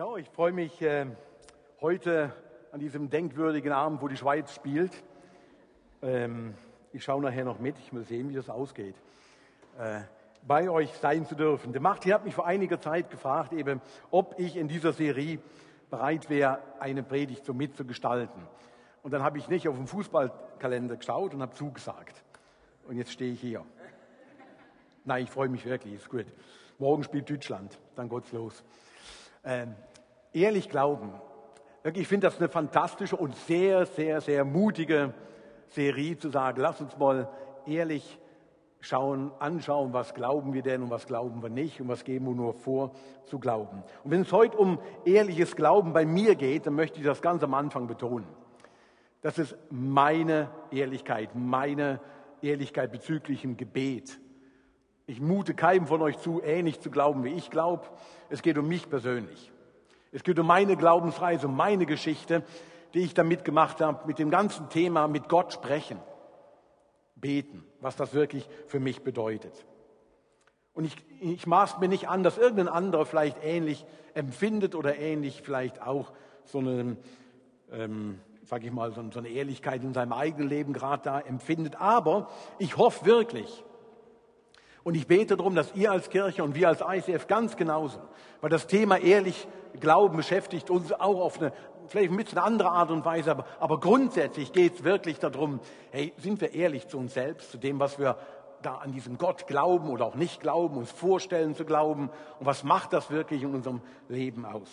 Ja, ich freue mich äh, heute an diesem denkwürdigen Abend, wo die Schweiz spielt. Ähm, ich schaue nachher noch mit, ich will sehen, wie das ausgeht. Äh, bei euch sein zu dürfen. Der Martin hat mich vor einiger Zeit gefragt, eben, ob ich in dieser Serie bereit wäre, eine Predigt so mitzugestalten. Und dann habe ich nicht auf den Fußballkalender geschaut und habe zugesagt. Und jetzt stehe ich hier. Nein, ich freue mich wirklich, ist gut. Morgen spielt Deutschland, dann geht's los. Ähm, ehrlich glauben. Ich finde das eine fantastische und sehr, sehr, sehr mutige Serie zu sagen, lass uns mal ehrlich schauen, anschauen, was glauben wir denn und was glauben wir nicht und was geben wir nur vor zu glauben. Und wenn es heute um ehrliches Glauben bei mir geht, dann möchte ich das ganz am Anfang betonen. Das ist meine Ehrlichkeit, meine Ehrlichkeit bezüglich dem Gebet. Ich mute keinem von euch zu, ähnlich zu glauben, wie ich glaube. Es geht um mich persönlich. Es geht um meine Glaubensreise, um meine Geschichte, die ich da mitgemacht habe, mit dem ganzen Thema mit Gott sprechen, beten, was das wirklich für mich bedeutet. Und ich, ich maß mir nicht an, dass irgendein anderer vielleicht ähnlich empfindet oder ähnlich vielleicht auch so eine, ähm, sage ich mal, so eine Ehrlichkeit in seinem eigenen Leben gerade da empfindet. Aber ich hoffe wirklich, und ich bete darum, dass ihr als Kirche und wir als ICF ganz genauso, weil das Thema ehrlich Glauben beschäftigt uns auch auf eine vielleicht ein bisschen andere Art und Weise, aber, aber grundsätzlich geht es wirklich darum, hey, sind wir ehrlich zu uns selbst, zu dem, was wir da an diesem Gott glauben oder auch nicht glauben, uns vorstellen zu glauben und was macht das wirklich in unserem Leben aus?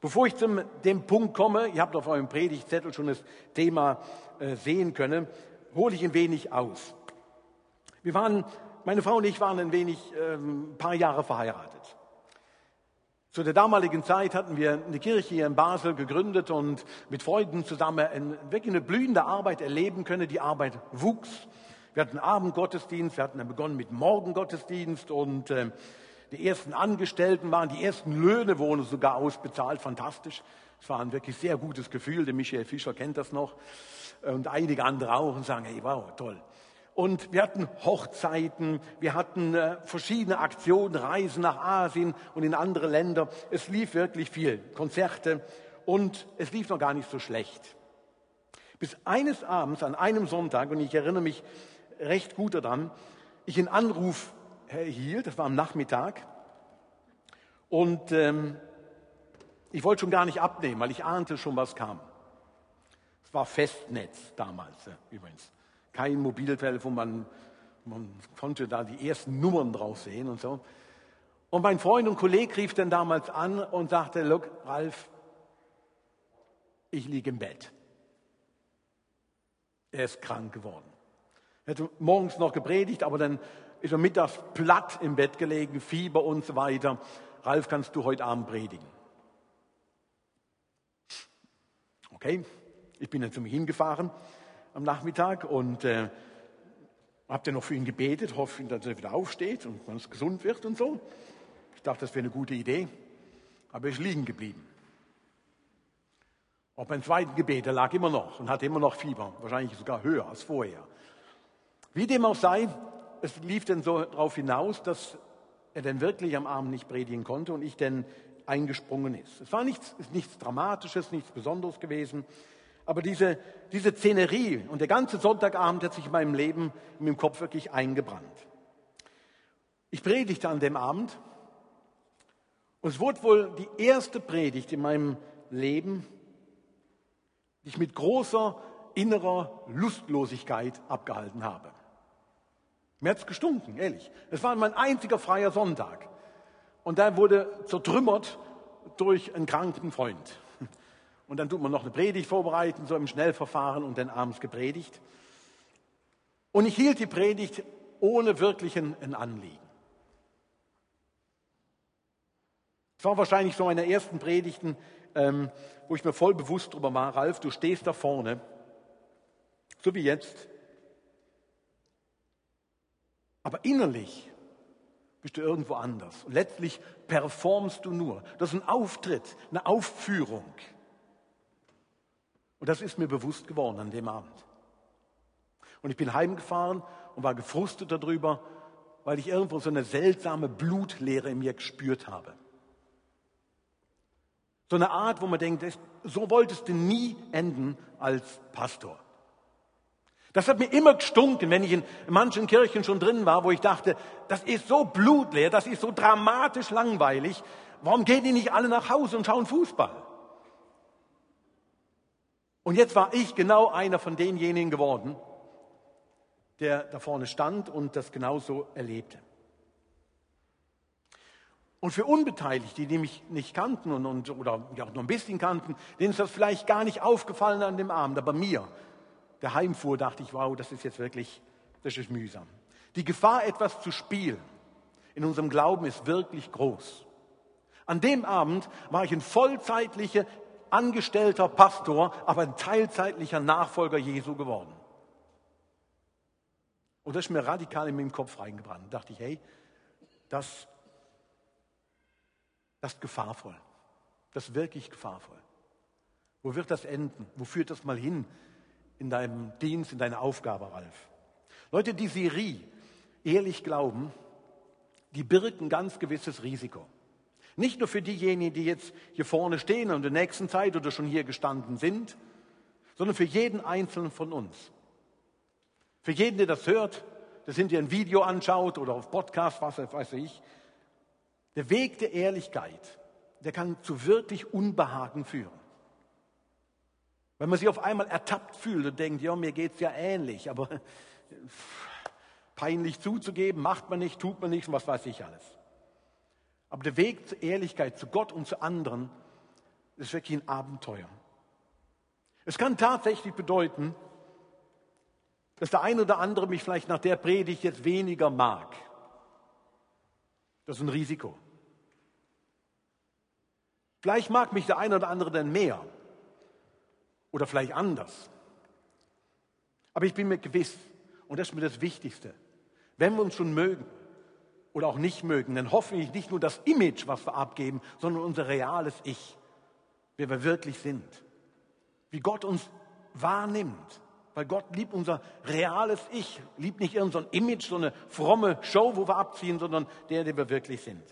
Bevor ich zum dem Punkt komme, ihr habt auf eurem Predigtzettel schon das Thema äh, sehen können, hole ich ein wenig aus. Wir waren meine Frau und ich waren ein wenig, ähm, paar Jahre verheiratet. Zu der damaligen Zeit hatten wir eine Kirche hier in Basel gegründet und mit Freunden zusammen wirklich eine blühende Arbeit erleben können. Die Arbeit wuchs. Wir hatten Abendgottesdienst, wir hatten dann begonnen mit Morgengottesdienst und äh, die ersten Angestellten waren, die ersten Löhne wurden sogar ausbezahlt. Fantastisch. Es war ein wirklich sehr gutes Gefühl. Der Michael Fischer kennt das noch und einige andere auch und sagen, hey, wow, toll. Und wir hatten Hochzeiten, wir hatten äh, verschiedene Aktionen, Reisen nach Asien und in andere Länder. Es lief wirklich viel, Konzerte und es lief noch gar nicht so schlecht. Bis eines Abends, an einem Sonntag, und ich erinnere mich recht gut daran, ich einen Anruf erhielt, das war am Nachmittag, und ähm, ich wollte schon gar nicht abnehmen, weil ich ahnte schon, was kam. Es war Festnetz damals äh, übrigens kein Mobiltelefon, man, man konnte da die ersten Nummern drauf sehen und so. Und mein Freund und Kollege rief dann damals an und sagte, look, Ralf, ich liege im Bett. Er ist krank geworden. Er hätte morgens noch gepredigt, aber dann ist er mittags platt im Bett gelegen, Fieber und so weiter. Ralf, kannst du heute Abend predigen? Okay, ich bin dann zu mir hingefahren am Nachmittag und äh, habe dann noch für ihn gebetet, hoffe, dass er wieder aufsteht und ganz gesund wird und so. Ich dachte, das wäre eine gute Idee, aber er ist liegen geblieben. Auch beim zweiten Gebet, er lag immer noch und hatte immer noch Fieber, wahrscheinlich sogar höher als vorher. Wie dem auch sei, es lief dann so darauf hinaus, dass er dann wirklich am Abend nicht predigen konnte und ich dann eingesprungen ist. Es war nichts, nichts Dramatisches, nichts Besonderes gewesen. Aber diese, diese Szenerie und der ganze Sonntagabend hat sich in meinem Leben, in meinem Kopf wirklich eingebrannt. Ich predigte an dem Abend und es wurde wohl die erste Predigt in meinem Leben, die ich mit großer innerer Lustlosigkeit abgehalten habe. Mir hat es gestunken, ehrlich. Es war mein einziger freier Sonntag. Und der wurde zertrümmert durch einen kranken Freund. Und dann tut man noch eine Predigt vorbereiten, so im Schnellverfahren und dann abends gepredigt. Und ich hielt die Predigt ohne wirklichen ein Anliegen. Es war wahrscheinlich so eine ersten Predigten, ähm, wo ich mir voll bewusst darüber war, Ralf, du stehst da vorne, so wie jetzt. Aber innerlich bist du irgendwo anders. Und letztlich performst du nur. Das ist ein Auftritt, eine Aufführung. Und das ist mir bewusst geworden an dem Abend. Und ich bin heimgefahren und war gefrustet darüber, weil ich irgendwo so eine seltsame Blutleere in mir gespürt habe. So eine Art, wo man denkt, so wolltest du nie enden als Pastor. Das hat mir immer gestunken, wenn ich in manchen Kirchen schon drin war, wo ich dachte, das ist so blutleer, das ist so dramatisch langweilig. Warum gehen die nicht alle nach Hause und schauen Fußball? Und jetzt war ich genau einer von denjenigen geworden, der da vorne stand und das genauso erlebte. Und für Unbeteiligte, die mich nicht kannten und, und, oder auch nur ein bisschen kannten, denen ist das vielleicht gar nicht aufgefallen an dem Abend, aber mir, der heimfuhr, dachte ich, wow, das ist jetzt wirklich, das ist mühsam. Die Gefahr, etwas zu spielen in unserem Glauben ist wirklich groß. An dem Abend war ich ein vollzeitlicher, angestellter Pastor, aber ein teilzeitlicher Nachfolger Jesu geworden. Und das ist mir radikal in meinen Kopf reingebrannt. Da dachte ich, hey, das, das ist gefahrvoll. Das ist wirklich gefahrvoll. Wo wird das enden? Wo führt das mal hin in deinem Dienst, in deiner Aufgabe, Ralf? Leute, die Serie ehrlich glauben, die birgt ein ganz gewisses Risiko. Nicht nur für diejenigen, die jetzt hier vorne stehen und in der nächsten Zeit oder schon hier gestanden sind, sondern für jeden Einzelnen von uns. Für jeden, der das hört, der sind ein Video anschaut oder auf Podcast, was weiß ich. Der Weg der Ehrlichkeit, der kann zu wirklich Unbehagen führen. Wenn man sich auf einmal ertappt fühlt und denkt, ja, mir geht es ja ähnlich, aber peinlich zuzugeben, macht man nicht, tut man nicht und was weiß ich alles. Aber der Weg zur Ehrlichkeit, zu Gott und zu anderen, ist wirklich ein Abenteuer. Es kann tatsächlich bedeuten, dass der eine oder andere mich vielleicht nach der Predigt jetzt weniger mag. Das ist ein Risiko. Vielleicht mag mich der eine oder andere dann mehr oder vielleicht anders. Aber ich bin mir gewiss, und das ist mir das Wichtigste, wenn wir uns schon mögen oder auch nicht mögen, dann hoffentlich nicht nur das Image, was wir abgeben, sondern unser reales Ich, wer wir wirklich sind, wie Gott uns wahrnimmt weil Gott liebt unser reales Ich, liebt nicht irgendein Image, so eine fromme Show, wo wir abziehen, sondern der, der wir wirklich sind.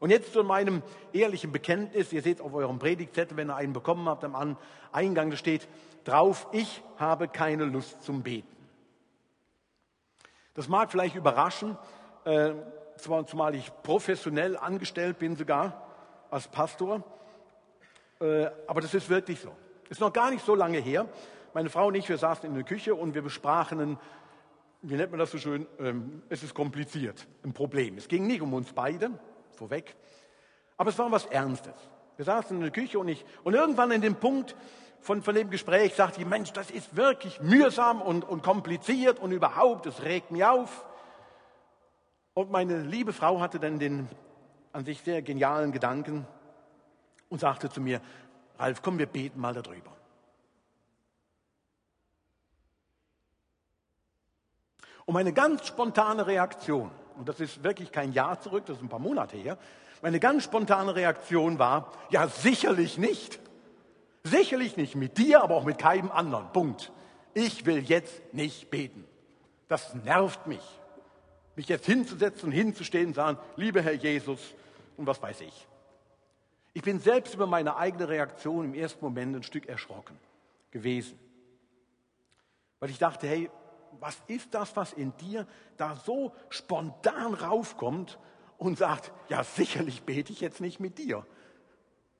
Und jetzt zu meinem ehrlichen Bekenntnis. Ihr seht auf eurem Predigtzettel, wenn ihr einen bekommen habt, am Eingang steht drauf, ich habe keine Lust zum Beten. Das mag vielleicht überraschen, äh, zumal ich professionell angestellt bin sogar als Pastor. Äh, aber das ist wirklich so. Ist noch gar nicht so lange her. Meine Frau und ich, wir saßen in der Küche und wir besprachen, wie nennt man das so schön, ähm, es ist kompliziert, ein Problem. Es ging nicht um uns beide, vorweg, aber es war was Ernstes. Wir saßen in der Küche und ich, und irgendwann in dem Punkt von, von dem Gespräch sagte ich, Mensch, das ist wirklich mühsam und, und kompliziert und überhaupt, es regt mich auf. Und meine liebe Frau hatte dann den an sich sehr genialen Gedanken und sagte zu mir, Ralf, komm, wir beten mal darüber. Und meine ganz spontane Reaktion, und das ist wirklich kein Jahr zurück, das ist ein paar Monate her, meine ganz spontane Reaktion war, ja sicherlich nicht. Sicherlich nicht mit dir, aber auch mit keinem anderen. Punkt. Ich will jetzt nicht beten. Das nervt mich. Mich jetzt hinzusetzen und hinzustehen und sagen, lieber Herr Jesus, und was weiß ich. Ich bin selbst über meine eigene Reaktion im ersten Moment ein Stück erschrocken gewesen. Weil ich dachte, hey, was ist das, was in dir da so spontan raufkommt und sagt, ja sicherlich bete ich jetzt nicht mit dir.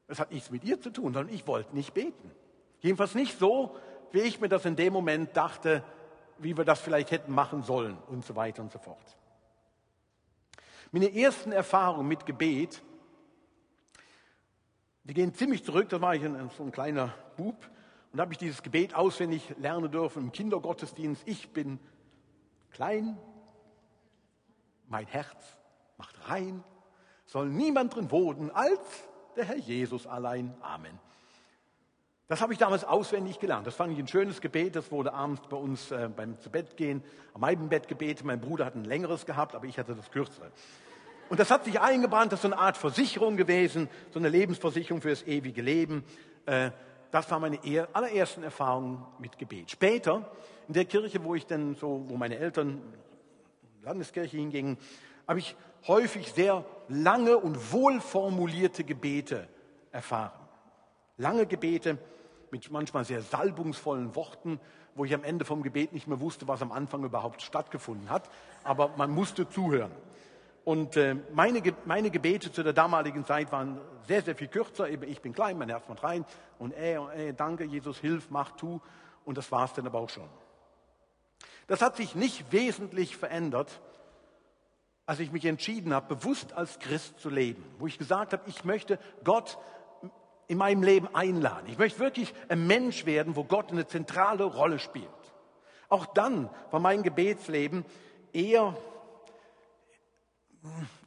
Das hat nichts mit dir zu tun, sondern ich wollte nicht beten. Jedenfalls nicht so, wie ich mir das in dem Moment dachte, wie wir das vielleicht hätten machen sollen und so weiter und so fort. Meine ersten Erfahrungen mit Gebet, die gehen ziemlich zurück, da war ich so ein kleiner Bub und habe ich dieses Gebet auswendig lernen dürfen im Kindergottesdienst. Ich bin klein, mein Herz macht rein, soll niemand drin wohnen als der Herr Jesus allein. Amen. Das habe ich damals auswendig gelernt. Das fand ich ein schönes Gebet. Das wurde abends bei uns äh, beim zu Bett gehen am Eibenbett gebetet. Mein Bruder hat ein längeres gehabt, aber ich hatte das kürzere. Und das hat sich eingebrannt. Das ist so eine Art Versicherung gewesen, so eine Lebensversicherung für das ewige Leben. Äh, das war meine allerersten Erfahrungen mit Gebet. Später, in der Kirche, wo ich dann so, wo meine Eltern Landeskirche hingingen, habe ich häufig sehr lange und wohlformulierte Gebete erfahren. Lange Gebete mit manchmal sehr salbungsvollen Worten, wo ich am Ende vom Gebet nicht mehr wusste, was am Anfang überhaupt stattgefunden hat. Aber man musste zuhören. Und äh, meine, meine Gebete zu der damaligen Zeit waren sehr, sehr viel kürzer. Ich bin klein, mein Herz macht rein. Und ey, ey, danke, Jesus, hilf, mach, tu. Und das war es dann aber auch schon. Das hat sich nicht wesentlich verändert, als ich mich entschieden habe, bewusst als Christ zu leben. Wo ich gesagt habe, ich möchte Gott in meinem Leben einladen. Ich möchte wirklich ein Mensch werden, wo Gott eine zentrale Rolle spielt. Auch dann war mein Gebetsleben eher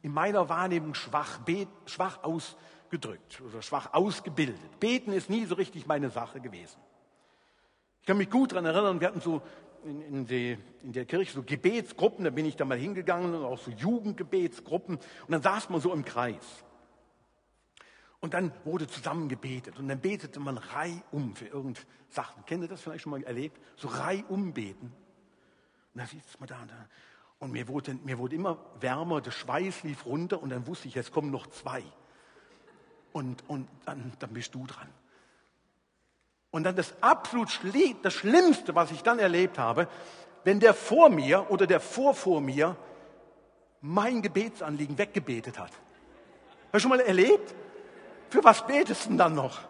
in meiner Wahrnehmung schwach, schwach ausgedrückt oder schwach ausgebildet. Beten ist nie so richtig meine Sache gewesen. Ich kann mich gut daran erinnern, wir hatten so in, in, die, in, der Kirche so Gebetsgruppen, da bin ich da mal hingegangen, und auch so Jugendgebetsgruppen, und dann saß man so im Kreis. Und dann wurde zusammen gebetet und dann betete man reihum für irgend Sachen. Kennt ihr das vielleicht schon mal erlebt? So reihum beten. Und dann sitzt man da und da. Und mir wurde, mir wurde immer wärmer, der Schweiß lief runter und dann wusste ich, es kommen noch zwei. Und, und dann, dann bist du dran. Und dann das absolut Schli das Schlimmste, was ich dann erlebt habe, wenn der vor mir oder der vor vor mir mein Gebetsanliegen weggebetet hat. Hast du schon mal erlebt? Für was betest du denn dann noch?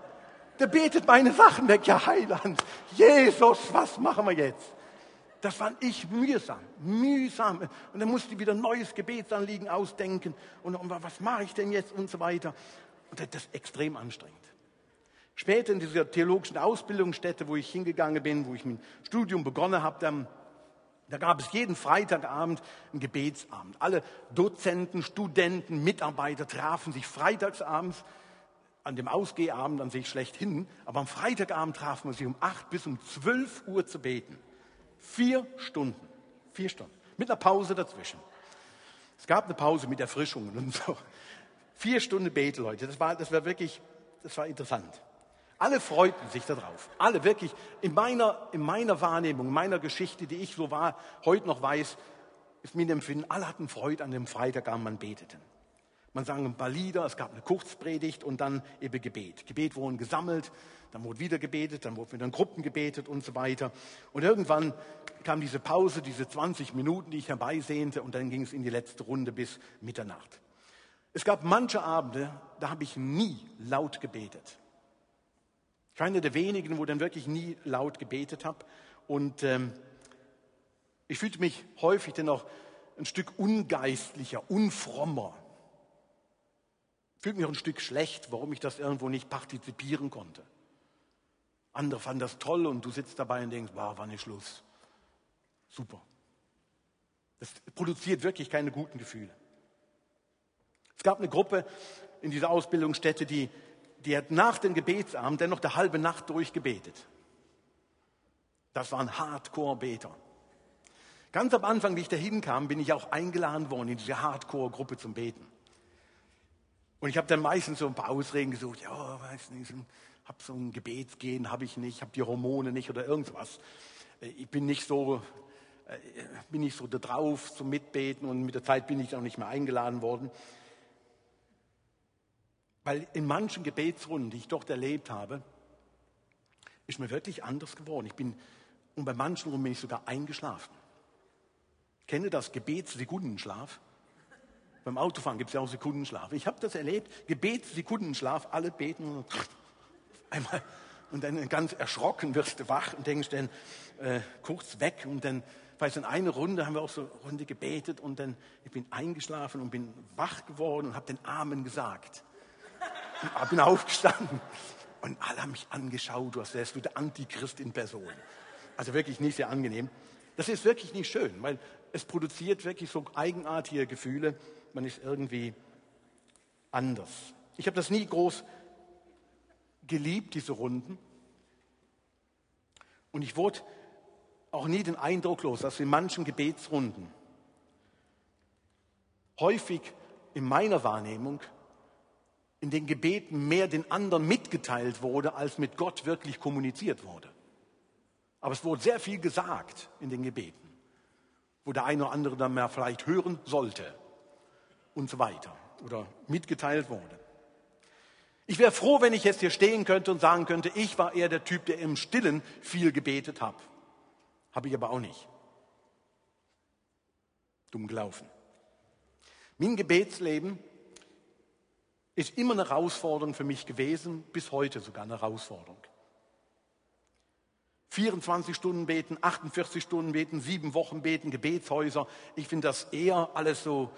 Der betet meine Sachen weg. Ja, Heiland, Jesus, was machen wir jetzt? Das fand ich mühsam, mühsam. Und dann musste ich wieder ein neues Gebetsanliegen ausdenken. Und, und was mache ich denn jetzt und so weiter. Und das ist extrem anstrengend. Später in dieser theologischen Ausbildungsstätte, wo ich hingegangen bin, wo ich mein Studium begonnen habe, dann, da gab es jeden Freitagabend einen Gebetsabend. Alle Dozenten, Studenten, Mitarbeiter trafen sich freitagsabends an dem Ausgehabend an sich schlechthin, aber am Freitagabend trafen wir sich um acht bis um zwölf Uhr zu beten. Vier Stunden. Vier Stunden. Mit einer Pause dazwischen. Es gab eine Pause mit Erfrischungen und so. Vier Stunden Bete, Leute. Das war, das war wirklich, das war interessant. Alle freuten sich darauf. Alle wirklich. In meiner, in meiner Wahrnehmung, in meiner Geschichte, die ich so war, heute noch weiß, ist mir Empfinden, alle hatten Freude an dem Freitagabend, man beteten. Man sang ein paar Lieder, es gab eine Kurzpredigt und dann eben Gebet. Gebet wurden gesammelt, dann wurde wieder gebetet, dann wurde wieder in Gruppen gebetet und so weiter. Und irgendwann kam diese Pause, diese 20 Minuten, die ich herbeisehnte und dann ging es in die letzte Runde bis Mitternacht. Es gab manche Abende, da habe ich nie laut gebetet. Ich war einer der wenigen, wo dann wirklich nie laut gebetet habe. Und ähm, ich fühlte mich häufig dann auch ein Stück ungeistlicher, unfrommer fühlte mich auch ein Stück schlecht, warum ich das irgendwo nicht partizipieren konnte. Andere fanden das toll und du sitzt dabei und denkst, wow, wann ist Schluss? Super. Das produziert wirklich keine guten Gefühle. Es gab eine Gruppe in dieser Ausbildungsstätte, die, die hat nach dem Gebetsabend dennoch der halbe Nacht durchgebetet. Das waren Hardcore-Beter. Ganz am Anfang, wie ich da hinkam, bin ich auch eingeladen worden in diese Hardcore-Gruppe zum Beten. Und ich habe dann meistens so ein paar Ausreden gesucht, ja, weiß nicht, habe so ein Gebetsgehen, habe ich nicht, habe die Hormone nicht oder irgendwas. Äh, ich bin nicht so, äh, bin nicht so da drauf zum Mitbeten und mit der Zeit bin ich auch nicht mehr eingeladen worden. Weil in manchen Gebetsrunden, die ich dort erlebt habe, ist mir wirklich anders geworden. Ich bin, und bei manchen Runden bin ich sogar eingeschlafen. Ich kenne das Gebetssekundenschlaf. Beim Autofahren gibt es ja auch Sekundenschlaf. Ich habe das erlebt, Gebet, Sekundenschlaf, alle beten und einmal und dann ganz erschrocken wirst du wach und denkst dann äh, kurz weg und dann, weiß in einer Runde haben wir auch so eine Runde gebetet und dann ich bin eingeschlafen und bin wach geworden und habe den Amen gesagt. Und bin aufgestanden und alle haben mich angeschaut, als wärst du der Antichrist in Person. Also wirklich nicht sehr angenehm. Das ist wirklich nicht schön, weil es produziert wirklich so eigenartige Gefühle man ist irgendwie anders. Ich habe das nie groß geliebt, diese Runden. Und ich wurde auch nie den Eindruck los, dass in manchen Gebetsrunden häufig in meiner Wahrnehmung in den Gebeten mehr den anderen mitgeteilt wurde, als mit Gott wirklich kommuniziert wurde. Aber es wurde sehr viel gesagt in den Gebeten, wo der eine oder andere dann mehr vielleicht hören sollte und so weiter oder mitgeteilt wurde. Ich wäre froh, wenn ich jetzt hier stehen könnte und sagen könnte, ich war eher der Typ, der im Stillen viel gebetet hat. Habe ich aber auch nicht. Dumm gelaufen. Mein Gebetsleben ist immer eine Herausforderung für mich gewesen, bis heute sogar eine Herausforderung. 24 Stunden beten, 48 Stunden beten, sieben Wochen beten, Gebetshäuser. Ich finde das eher alles so,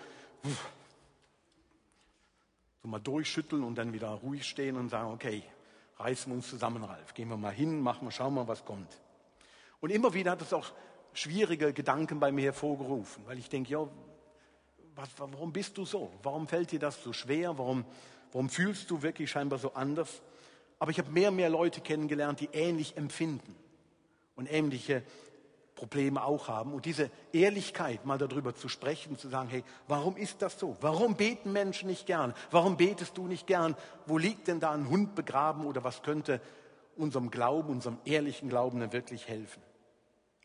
so mal durchschütteln und dann wieder ruhig stehen und sagen, okay, reißen wir uns zusammen, Ralf. Gehen wir mal hin, machen wir, schauen wir, was kommt. Und immer wieder hat es auch schwierige Gedanken bei mir hervorgerufen, weil ich denke, ja, was, warum bist du so? Warum fällt dir das so schwer? Warum, warum fühlst du wirklich scheinbar so anders? Aber ich habe mehr und mehr Leute kennengelernt, die ähnlich empfinden und ähnliche Probleme auch haben. Und diese Ehrlichkeit, mal darüber zu sprechen, zu sagen, hey, warum ist das so? Warum beten Menschen nicht gern? Warum betest du nicht gern? Wo liegt denn da ein Hund begraben oder was könnte unserem Glauben, unserem ehrlichen Glauben denn wirklich helfen?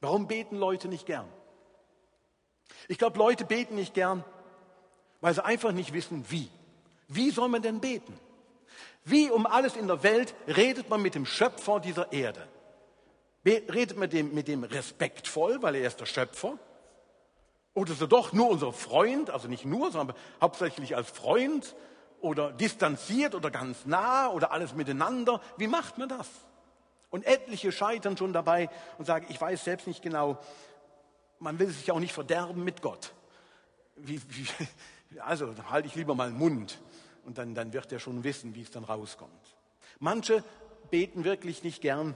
Warum beten Leute nicht gern? Ich glaube, Leute beten nicht gern, weil sie einfach nicht wissen, wie. Wie soll man denn beten? Wie um alles in der Welt redet man mit dem Schöpfer dieser Erde? Redet man mit dem, mit dem respektvoll, weil er ist der Schöpfer? Oder ist er doch nur unser Freund, also nicht nur, sondern hauptsächlich als Freund? Oder distanziert oder ganz nah oder alles miteinander? Wie macht man das? Und etliche scheitern schon dabei und sagen, ich weiß selbst nicht genau, man will sich auch nicht verderben mit Gott. Wie, wie, also halte ich lieber mal den Mund und dann, dann wird er schon wissen, wie es dann rauskommt. Manche beten wirklich nicht gern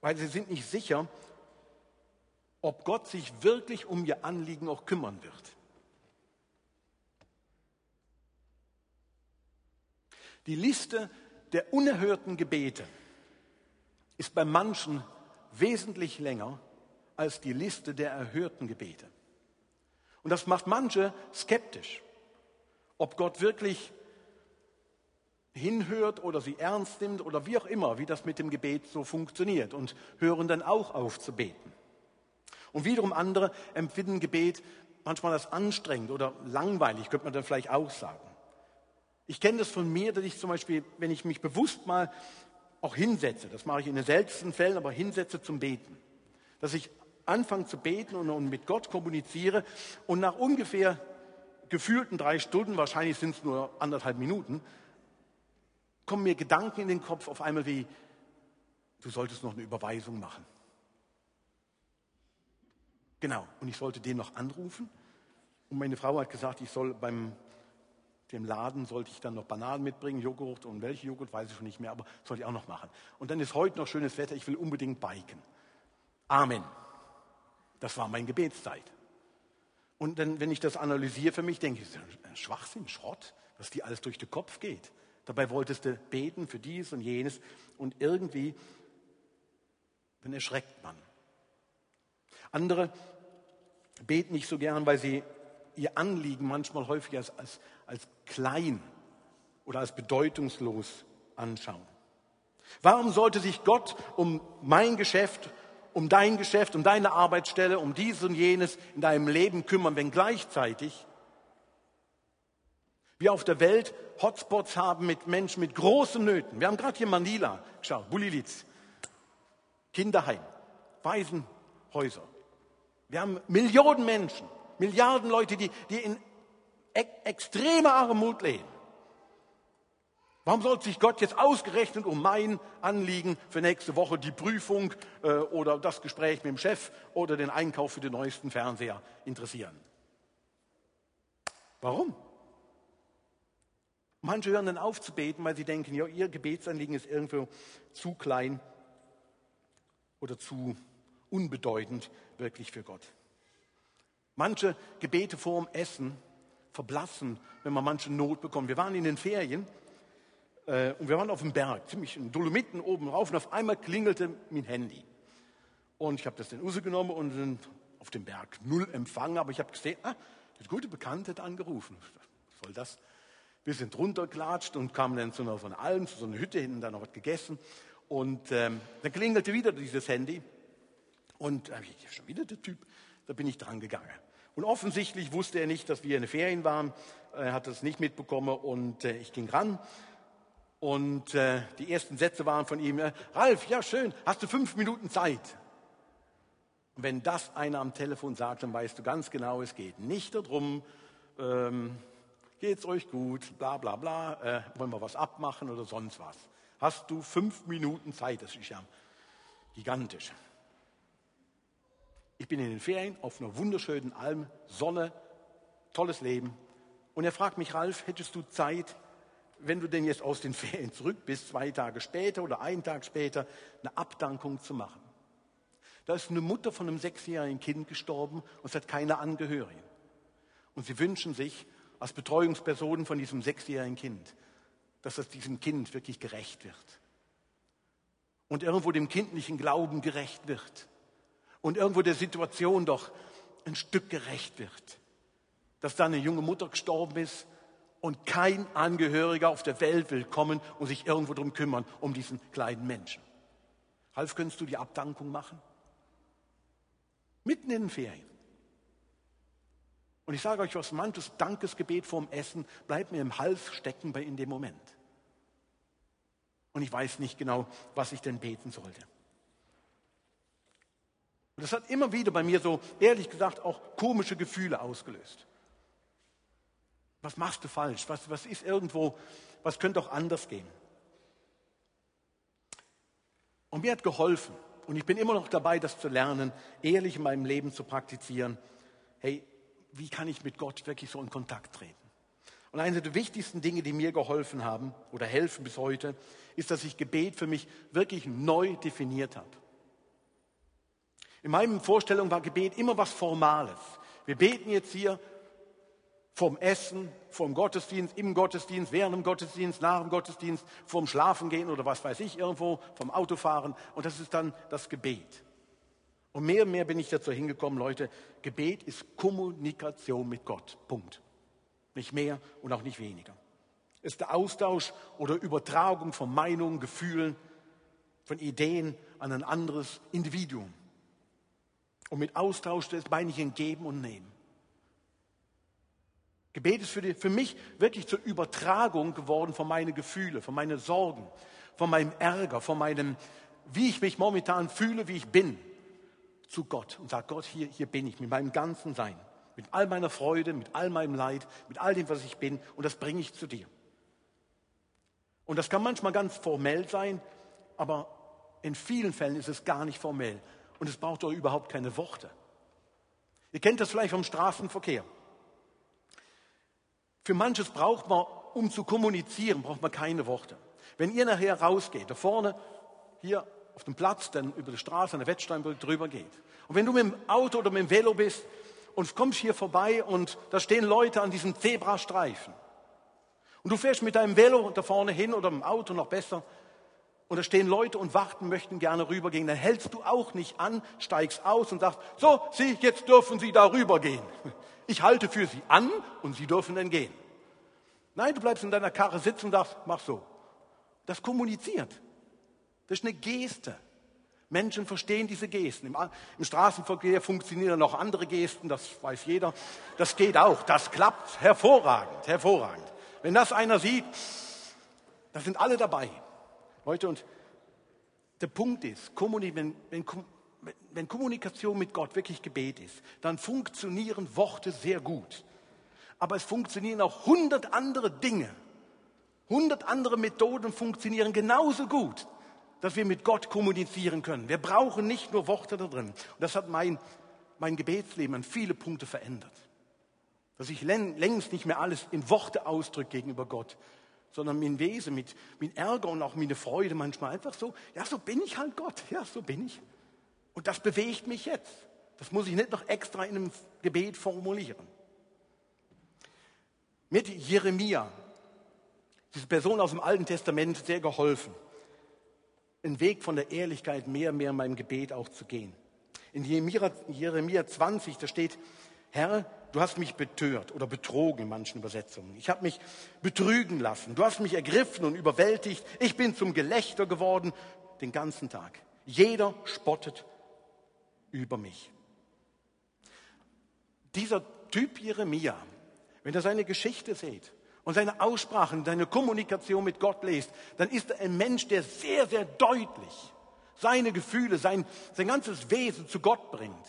weil sie sind nicht sicher, ob Gott sich wirklich um ihr Anliegen auch kümmern wird. Die Liste der unerhörten Gebete ist bei manchen wesentlich länger als die Liste der erhörten Gebete. Und das macht manche skeptisch, ob Gott wirklich hinhört oder sie ernst nimmt oder wie auch immer, wie das mit dem Gebet so funktioniert und hören dann auch auf zu beten. Und wiederum andere empfinden Gebet manchmal als anstrengend oder langweilig, könnte man dann vielleicht auch sagen. Ich kenne das von mir, dass ich zum Beispiel, wenn ich mich bewusst mal auch hinsetze, das mache ich in den seltensten Fällen, aber hinsetze zum Beten, dass ich anfange zu beten und, und mit Gott kommuniziere und nach ungefähr gefühlten drei Stunden, wahrscheinlich sind es nur anderthalb Minuten, kommen mir Gedanken in den Kopf auf einmal wie, du solltest noch eine Überweisung machen. Genau, und ich sollte den noch anrufen. Und meine Frau hat gesagt, ich soll beim dem Laden sollte ich dann noch Bananen mitbringen, Joghurt und welche Joghurt weiß ich schon nicht mehr, aber sollte ich auch noch machen. Und dann ist heute noch schönes Wetter, ich will unbedingt biken. Amen. Das war meine Gebetszeit. Und dann, wenn ich das analysiere für mich, denke ich, das ist ein Schwachsinn, Schrott, was dir alles durch den Kopf geht. Dabei wolltest du beten für dies und jenes und irgendwie, dann erschreckt man. Andere beten nicht so gern, weil sie ihr Anliegen manchmal häufig als, als, als klein oder als bedeutungslos anschauen. Warum sollte sich Gott um mein Geschäft, um dein Geschäft, um deine Arbeitsstelle, um dies und jenes in deinem Leben kümmern, wenn gleichzeitig wir auf der Welt Hotspots haben mit Menschen mit großen Nöten. Wir haben gerade hier Manila geschaut, Bulilitz, Kinderheim, Waisenhäuser. Wir haben Millionen Menschen, Milliarden Leute, die, die in extremer Armut leben. Warum sollte sich Gott jetzt ausgerechnet um mein Anliegen für nächste Woche, die Prüfung äh, oder das Gespräch mit dem Chef oder den Einkauf für den neuesten Fernseher interessieren? Warum? Manche hören dann auf zu beten, weil sie denken, ja, ihr Gebetsanliegen ist irgendwo zu klein oder zu unbedeutend wirklich für Gott. Manche Gebete vor dem Essen verblassen, wenn man manche Not bekommt. Wir waren in den Ferien äh, und wir waren auf dem Berg, ziemlich in Dolomiten oben rauf und auf einmal klingelte mein Handy. Und ich habe das dann rausgenommen und dann auf dem Berg null empfangen, aber ich habe gesehen, ah, der gute Bekannte hat angerufen. Was soll das? Wir sind runtergelatscht und kamen dann zu einer, einer Alm, zu so einer Hütte hinten, dann noch was gegessen. Und ähm, dann klingelte wieder dieses Handy. Und äh, schon wieder der Typ, da bin ich dran gegangen. Und offensichtlich wusste er nicht, dass wir in den Ferien waren. Er hat das nicht mitbekommen und äh, ich ging ran. Und äh, die ersten Sätze waren von ihm, äh, Ralf, ja schön, hast du fünf Minuten Zeit? Und wenn das einer am Telefon sagt, dann weißt du ganz genau, es geht nicht darum, ähm, geht's euch gut, bla bla bla, äh, wollen wir was abmachen oder sonst was. Hast du fünf Minuten Zeit, das ist ja gigantisch. Ich bin in den Ferien auf einer wunderschönen Alm, Sonne, tolles Leben. Und er fragt mich, Ralf, hättest du Zeit, wenn du denn jetzt aus den Ferien zurück bist, zwei Tage später oder einen Tag später, eine Abdankung zu machen? Da ist eine Mutter von einem sechsjährigen Kind gestorben und es hat keine Angehörigen. Und sie wünschen sich als Betreuungspersonen von diesem sechsjährigen Kind, dass es diesem Kind wirklich gerecht wird. Und irgendwo dem kindlichen Glauben gerecht wird. Und irgendwo der Situation doch ein Stück gerecht wird. Dass da eine junge Mutter gestorben ist und kein Angehöriger auf der Welt will kommen und sich irgendwo darum kümmern, um diesen kleinen Menschen. Ralf, könntest du die Abdankung machen? Mitten in den Ferien. Und ich sage euch was, manches Dankesgebet vorm Essen bleibt mir im Hals stecken bei in dem Moment. Und ich weiß nicht genau, was ich denn beten sollte. Und das hat immer wieder bei mir so, ehrlich gesagt, auch komische Gefühle ausgelöst. Was machst du falsch? Was, was ist irgendwo, was könnte auch anders gehen? Und mir hat geholfen, und ich bin immer noch dabei, das zu lernen, ehrlich in meinem Leben zu praktizieren. Hey, wie kann ich mit Gott wirklich so in Kontakt treten? Und eine der wichtigsten Dinge, die mir geholfen haben oder helfen bis heute, ist, dass ich Gebet für mich wirklich neu definiert habe. In meinen Vorstellungen war Gebet immer was Formales. Wir beten jetzt hier vom Essen, vom Gottesdienst, im Gottesdienst, während dem Gottesdienst, nach dem Gottesdienst, vom Schlafengehen oder was weiß ich irgendwo, vom Autofahren. Und das ist dann das Gebet. Und mehr und mehr bin ich dazu hingekommen, Leute, Gebet ist Kommunikation mit Gott. Punkt. Nicht mehr und auch nicht weniger. Es ist der Austausch oder Übertragung von Meinungen, Gefühlen, von Ideen an ein anderes Individuum. Und mit Austausch, das meine ich ein Geben und Nehmen. Gebet ist für, die, für mich wirklich zur Übertragung geworden von meinen Gefühlen, von meinen Sorgen, von meinem Ärger, von meinem, wie ich mich momentan fühle, wie ich bin, zu Gott und sage, Gott, hier, hier bin ich mit meinem ganzen Sein, mit all meiner Freude, mit all meinem Leid, mit all dem, was ich bin und das bringe ich zu dir. Und das kann manchmal ganz formell sein, aber in vielen Fällen ist es gar nicht formell und es braucht doch überhaupt keine Worte. Ihr kennt das vielleicht vom Straßenverkehr. Für manches braucht man, um zu kommunizieren, braucht man keine Worte. Wenn ihr nachher rausgeht, da vorne, hier auf dem Platz, dann über die Straße an der Wettsteinbrücke drüber geht. Und wenn du mit dem Auto oder mit dem Velo bist und kommst hier vorbei und da stehen Leute an diesem Zebrastreifen. Und du fährst mit deinem Velo da vorne hin oder mit dem Auto noch besser und da stehen Leute und warten, möchten gerne rübergehen, dann hältst du auch nicht an, steigst aus und sagst, so, Sie, jetzt dürfen Sie da rübergehen. Ich halte für Sie an und Sie dürfen dann gehen. Nein, du bleibst in deiner Karre sitzen und sagst, mach so. Das kommuniziert. Das ist eine Geste. Menschen verstehen diese Gesten. Im, Im, Straßenverkehr funktionieren noch andere Gesten, das weiß jeder. Das geht auch. Das klappt hervorragend, hervorragend. Wenn das einer sieht, da sind alle dabei. Leute, und der Punkt ist, wenn, wenn, wenn Kommunikation mit Gott wirklich Gebet ist, dann funktionieren Worte sehr gut. Aber es funktionieren auch hundert andere Dinge. Hundert andere Methoden funktionieren genauso gut, dass wir mit Gott kommunizieren können. Wir brauchen nicht nur Worte da drin. Und das hat mein, mein Gebetsleben an viele Punkte verändert. Dass ich längst nicht mehr alles in Worte ausdrücke gegenüber Gott, sondern mit Wesen, mit, mit Ärger und auch mit Freude manchmal einfach so, ja, so bin ich halt Gott, ja, so bin ich. Und das bewegt mich jetzt. Das muss ich nicht noch extra in einem Gebet formulieren. Mit Jeremia, diese Person aus dem Alten Testament, sehr geholfen, einen Weg von der Ehrlichkeit mehr und mehr in meinem Gebet auch zu gehen. In Jeremia, Jeremia 20, da steht, Herr, du hast mich betört oder betrogen in manchen Übersetzungen. Ich habe mich betrügen lassen. Du hast mich ergriffen und überwältigt. Ich bin zum Gelächter geworden den ganzen Tag. Jeder spottet über mich. Dieser Typ Jeremia, wenn ihr seine Geschichte seht und seine Aussprachen, seine Kommunikation mit Gott liest, dann ist er ein Mensch, der sehr, sehr deutlich seine Gefühle, sein, sein ganzes Wesen zu Gott bringt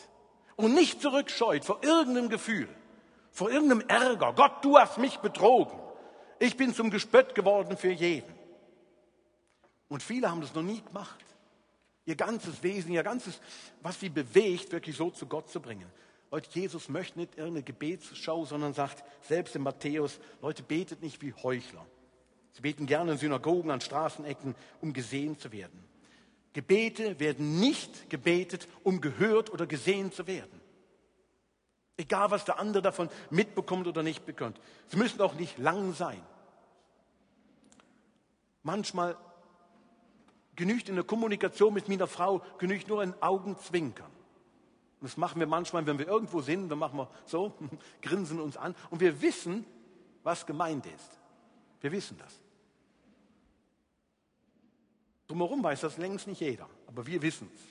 und nicht zurückscheut vor irgendeinem Gefühl, vor irgendeinem Ärger. Gott, du hast mich betrogen. Ich bin zum Gespött geworden für jeden. Und viele haben das noch nie gemacht. Ihr ganzes Wesen, ihr ganzes, was sie bewegt, wirklich so zu Gott zu bringen. Leute, Jesus möchte nicht irgendeine Gebetsschau, sondern sagt selbst in Matthäus, Leute, betet nicht wie Heuchler. Sie beten gerne in Synagogen, an Straßenecken, um gesehen zu werden. Gebete werden nicht gebetet, um gehört oder gesehen zu werden. Egal, was der andere davon mitbekommt oder nicht bekommt. Sie müssen auch nicht lang sein. Manchmal genügt in der Kommunikation mit meiner Frau, genügt nur ein Augenzwinkern. Und das machen wir manchmal, wenn wir irgendwo sind, dann machen wir so, grinsen uns an und wir wissen, was gemeint ist. Wir wissen das. Drumherum weiß das längst nicht jeder, aber wir wissen es.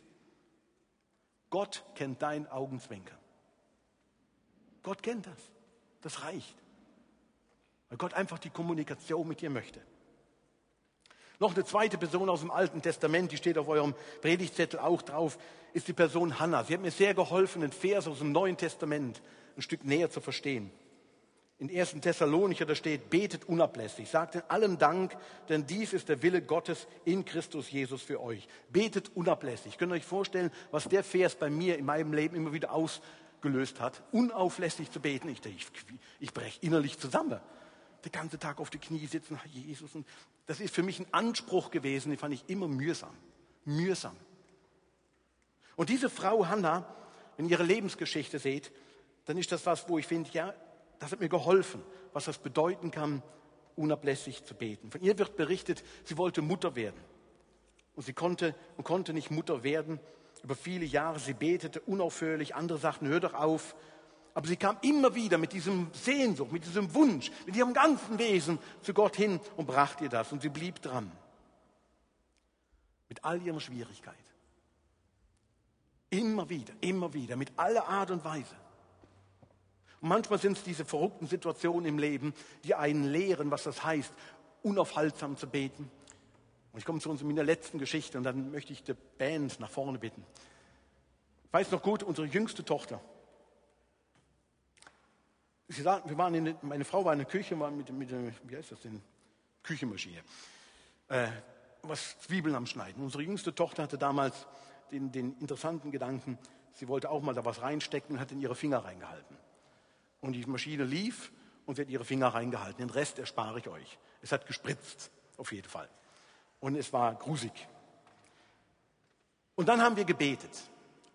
Gott kennt dein Augenzwinkern. Gott kennt das. Das reicht. Weil Gott einfach die Kommunikation mit dir möchte. Noch eine zweite Person aus dem Alten Testament, die steht auf eurem Predigtzettel auch drauf, ist die Person Hannah. Sie hat mir sehr geholfen, den Vers aus dem Neuen Testament ein Stück näher zu verstehen in 1. Thessalonicher, da steht, betet unablässig, sagt in allem Dank, denn dies ist der Wille Gottes in Christus Jesus für euch. Betet unablässig. Könnt ihr euch vorstellen, was der Vers bei mir in meinem Leben immer wieder ausgelöst hat? Unauflässig zu beten. Ich, ich, ich breche innerlich zusammen. Den ganzen Tag auf die Knie sitzen, Jesus. Und das ist für mich ein Anspruch gewesen, den fand ich immer mühsam. Mühsam. Und diese Frau Hannah, wenn ihr ihre Lebensgeschichte seht, dann ist das was, wo ich finde, ja, das hat mir geholfen, was das bedeuten kann, unablässig zu beten. Von ihr wird berichtet, sie wollte Mutter werden. Und sie konnte und konnte nicht Mutter werden. Über viele Jahre, sie betete unaufhörlich, andere sagten, hör doch auf. Aber sie kam immer wieder mit diesem Sehnsucht, mit diesem Wunsch, mit ihrem ganzen Wesen zu Gott hin und brachte ihr das. Und sie blieb dran. Mit all ihren Schwierigkeiten. Immer wieder, immer wieder, mit aller Art und Weise. Und manchmal sind es diese verrückten Situationen im Leben, die einen lehren, was das heißt, unaufhaltsam zu beten. Und ich komme zu unserer letzten Geschichte und dann möchte ich die Band nach vorne bitten. Ich weiß noch gut, unsere jüngste Tochter. Sie sagten, wir waren in, meine Frau war in der Küche, war mit, mit wie heißt das denn, Küchenmaschine, äh, was Zwiebeln am Schneiden. Unsere jüngste Tochter hatte damals den, den interessanten Gedanken, sie wollte auch mal da was reinstecken und hat in ihre Finger reingehalten. Und die Maschine lief und sie hat ihre Finger reingehalten. Den Rest erspare ich euch. Es hat gespritzt, auf jeden Fall. Und es war grusig. Und dann haben wir gebetet.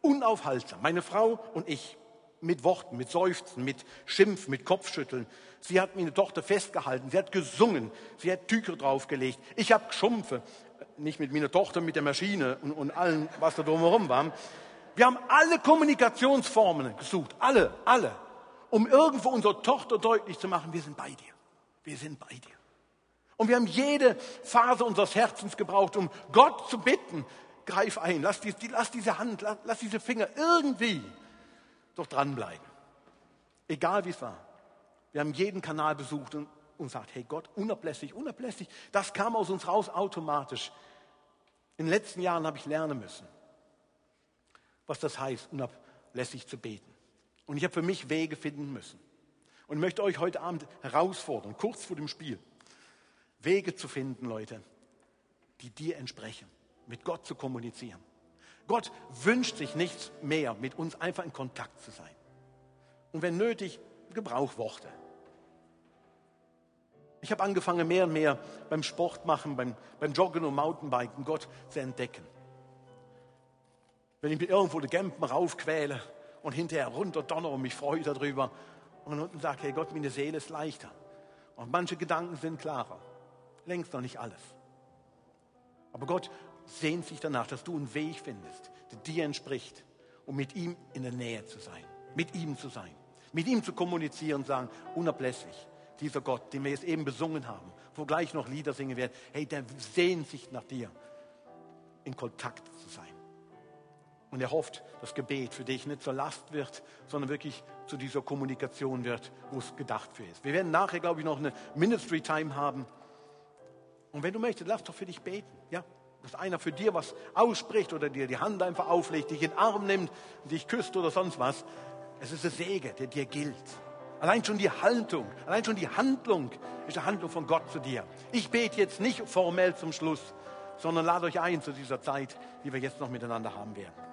Unaufhaltsam. Meine Frau und ich. Mit Worten, mit Seufzen, mit Schimpf, mit Kopfschütteln. Sie hat meine Tochter festgehalten. Sie hat gesungen. Sie hat Tücher draufgelegt. Ich habe geschumpfe. Nicht mit meiner Tochter, mit der Maschine und, und allem, was da drumherum war. Wir haben alle Kommunikationsformen gesucht. Alle, alle um irgendwo unserer Tochter deutlich zu machen, wir sind bei dir. Wir sind bei dir. Und wir haben jede Phase unseres Herzens gebraucht, um Gott zu bitten, greif ein, lass, die, lass diese Hand, lass, lass, diese Finger irgendwie doch dranbleiben. Egal wie es war. Wir haben jeden Kanal besucht und, und sagt, hey Gott, unablässig, unablässig. Das kam aus uns raus automatisch. In den letzten Jahren habe ich lernen müssen, was das heißt, unablässig zu beten. Und ich habe für mich Wege finden müssen. Und möchte euch heute Abend herausfordern, kurz vor dem Spiel, Wege zu finden, Leute, die dir entsprechen, mit Gott zu kommunizieren. Gott wünscht sich nichts mehr, mit uns einfach in Kontakt zu sein. Und wenn nötig, gebrauch Worte. Ich habe angefangen, mehr und mehr beim Sport machen, beim, beim Joggen und Mountainbiken Gott zu entdecken. Wenn ich mir irgendwo die Gempen raufquäle und hinterher runter donner und mich freue darüber und unten sage, hey Gott, meine Seele ist leichter. Und manche Gedanken sind klarer. Längst noch nicht alles. Aber Gott sehnt sich danach, dass du einen Weg findest, der dir entspricht, um mit ihm in der Nähe zu sein, mit ihm zu sein, mit ihm zu kommunizieren und sagen, unablässig, dieser Gott, den wir jetzt eben besungen haben, wo gleich noch Lieder singen werden, hey, der sehnt sich nach dir, in Kontakt zu sein. Und er hofft, dass Gebet für dich nicht zur Last wird, sondern wirklich zu dieser Kommunikation wird, wo es gedacht für ist. Wir werden nachher, glaube ich, noch eine Ministry Time haben. Und wenn du möchtest, lass doch für dich beten. Ja? Dass einer für dir was ausspricht oder dir die Hand einfach auflegt, dich in den Arm nimmt, dich küsst oder sonst was. Es ist ein Segen, der dir gilt. Allein schon die Haltung, allein schon die Handlung ist eine Handlung von Gott zu dir. Ich bete jetzt nicht formell zum Schluss, sondern lade euch ein zu dieser Zeit, die wir jetzt noch miteinander haben werden.